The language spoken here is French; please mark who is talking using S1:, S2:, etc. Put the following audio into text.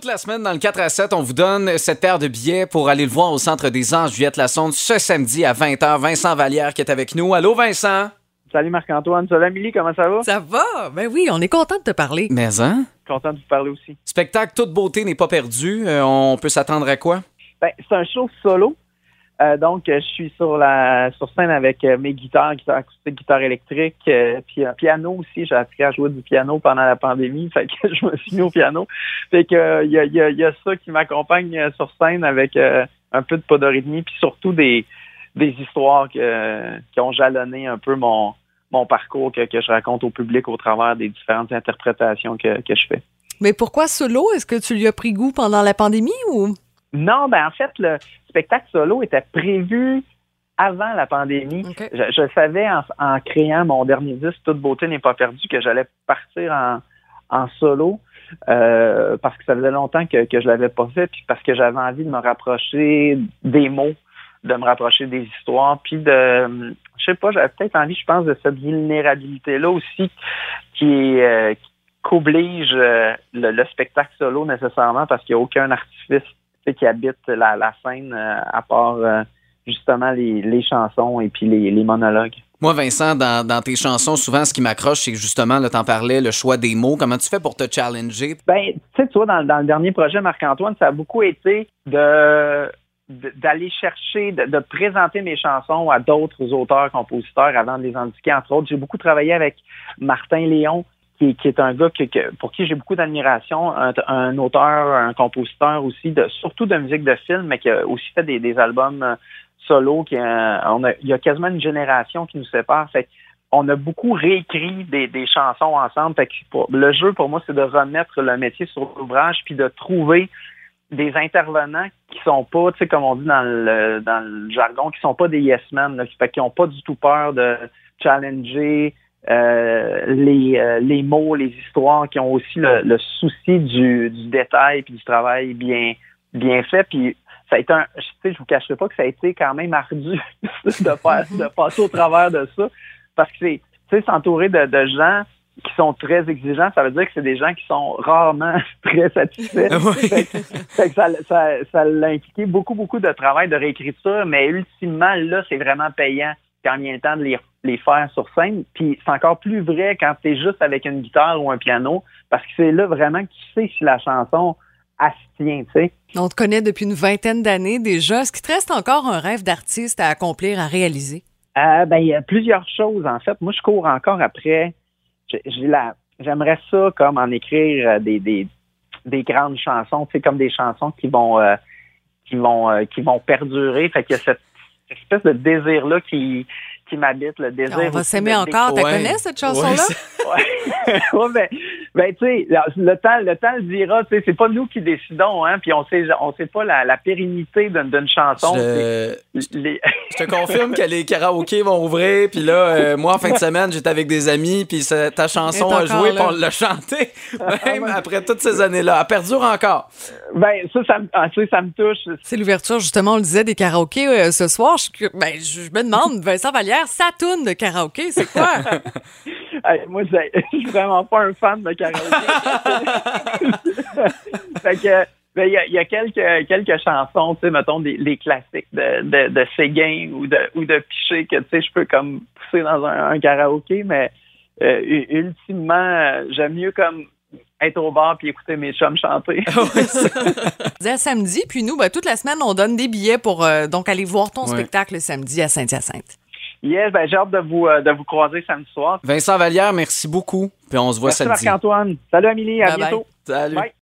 S1: Toute la semaine, dans le 4 à 7, on vous donne cette paire de billets pour aller le voir au Centre des Anges Juliette Lassonde ce samedi à 20h. Vincent Vallière qui est avec nous. Allô, Vincent?
S2: Salut Marc-Antoine. Salut Amélie, comment ça va?
S3: Ça va? Ben oui, on est content de te parler.
S1: Mais hein?
S2: Content de vous parler aussi.
S1: Spectacle Toute beauté n'est pas perdu. Euh, on peut s'attendre à quoi?
S2: Ben, c'est un show solo. Euh, donc, euh, je suis sur la sur scène avec euh, mes guitares, guitare acoustique, guitare électrique, euh, puis un piano aussi. J'ai appris à jouer du piano pendant la pandémie, fait que je me suis mis au piano. Fait que il y, a, ça qui m'accompagne sur scène avec un peu de podorythmie, puis surtout des des histoires qui ont jalonné un peu mon mon parcours que, que je raconte au public au travers des différentes interprétations que, que je fais.
S3: Mais pourquoi solo? Est-ce que tu lui as pris goût pendant la pandémie ou?
S2: Non, ben en fait, le spectacle solo était prévu avant la pandémie. Je, je savais en, en créant mon dernier disque, Toute beauté n'est pas perdue, que j'allais partir en, en solo euh, parce que ça faisait longtemps que, que je l'avais pas fait, puis parce que j'avais envie de me rapprocher des mots, de me rapprocher des histoires, puis de, je sais pas, j'avais peut-être envie, je pense, de cette vulnérabilité-là aussi qui est euh, qu'oblige euh, le, le spectacle solo nécessairement parce qu'il n'y a aucun artifice qui habite la, la scène euh, à part euh, justement les, les chansons et puis les, les monologues.
S1: Moi, Vincent, dans, dans tes chansons, souvent, ce qui m'accroche, c'est justement, là, t'en parlais, le choix des mots. Comment tu fais pour te challenger?
S2: Ben, tu sais, tu vois, dans, dans le dernier projet, Marc-Antoine, ça a beaucoup été de de- d'aller chercher, de, de présenter mes chansons à d'autres auteurs, compositeurs avant de les indiquer, entre autres. J'ai beaucoup travaillé avec Martin Léon, qui, qui est un gars que, que- pour qui j'ai beaucoup d'admiration, un, un auteur, un compositeur aussi, de, surtout de musique de film, mais qui a aussi fait des, des albums euh, solo. Qui, euh, on a, il y a quasiment une génération qui nous sépare. Fait on a beaucoup réécrit des, des chansons ensemble. Fait que le jeu, pour moi, c'est de remettre le métier sur l'ouvrage puis de trouver des intervenants qui sont pas, tu sais, comme on dit dans le dans le jargon, qui sont pas des yes men, là, qui, fait qu'ils ont pas du tout peur de challenger euh, les, euh, les mots, les histoires, qui ont aussi le, le souci du, du détail puis du travail bien bien fait. Puis ça a été un, tu sais, je vous cacherai pas que ça a été quand même ardu de faire, de passer au travers de ça, parce que c'est, tu sais, s'entourer de, de gens qui sont très exigeants, ça veut dire que c'est des gens qui sont rarement très satisfaits.
S1: Oui.
S2: Fait que- fait que ça, ça, ça l'a impliqué beaucoup, beaucoup de travail de réécriture, mais ultimement, là, c'est vraiment payant quand vient le temps de les, les faire sur scène. Puis c'est encore plus vrai quand tu es juste avec une guitare ou un piano, parce que c'est là vraiment que tu sais si la chanson tient, tu sais.
S3: On te connaît depuis une vingtaine d'années déjà. Est-ce qu'il te reste encore un rêve d'artiste à accomplir, à réaliser?
S2: Euh, ben, il y a plusieurs choses, en fait. Moi, je cours encore après. J'ai la, j'aimerais ça comme en écrire euh, des, des, des grandes chansons, tu sais, comme des chansons qui vont, euh, qui vont, euh, qui vont perdurer. Fait qu'il y a cette espèce de désir-là qui, qui m'habite, le désir.
S3: On va s'aimer encore. Tu
S1: Ouais.
S3: connais cette chanson-là?
S1: C'est-
S2: Ouais, ouais ben, ben tu sais, le temps, le temps le dira. Tu sais, c'est pas nous qui décidons, hein. Puis on sait, on sait pas la, la pérennité d'une d'une chanson.
S1: Je,
S2: C'est- les-
S1: je te confirme que les karaokés vont ouvrir, puis là, euh, moi, en fin de semaine, j'étais avec des amis, puis ta chanson a joué, puis on l'a chantée, même après toutes ces années-là. Elle perdure encore.
S2: ben ça, ça, me- ah, tu sais, ça me touche.
S3: C'est l'ouverture, justement, on le disait, des karaokés euh, ce soir. Je, ben, je, je me demande, Vincent Vallière, sa toune de karaoké, c'est quoi?
S2: Hey, moi, je suis vraiment pas un fan de karaoké. fait que, ben, il y a, il y a quelques, quelques chansons, tu sais, mettons, des, les classiques de, de, de Séguin ou de, ou de Piché que, tu sais, je peux comme pousser dans un, un karaoké, mais euh, ultimement, j'aime mieux comme être au bar puis écouter mes chums chanter.
S1: Ouais, ça-
S3: Dès samedi, puis nous, ben, toute la semaine, on donne des billets pour euh, donc aller voir ton
S1: Ouais.
S3: spectacle le samedi à Saint-Hyacinthe.
S2: Yes, ben, j'ai hâte de vous, euh, de vous croiser samedi soir.
S1: Vincent Vallière, merci beaucoup, puis on se voit
S2: Merci
S1: samedi.
S2: Marc-Antoine. Salut Amélie, à
S3: Bye bye.
S2: bientôt.
S1: Salut.
S2: Bye.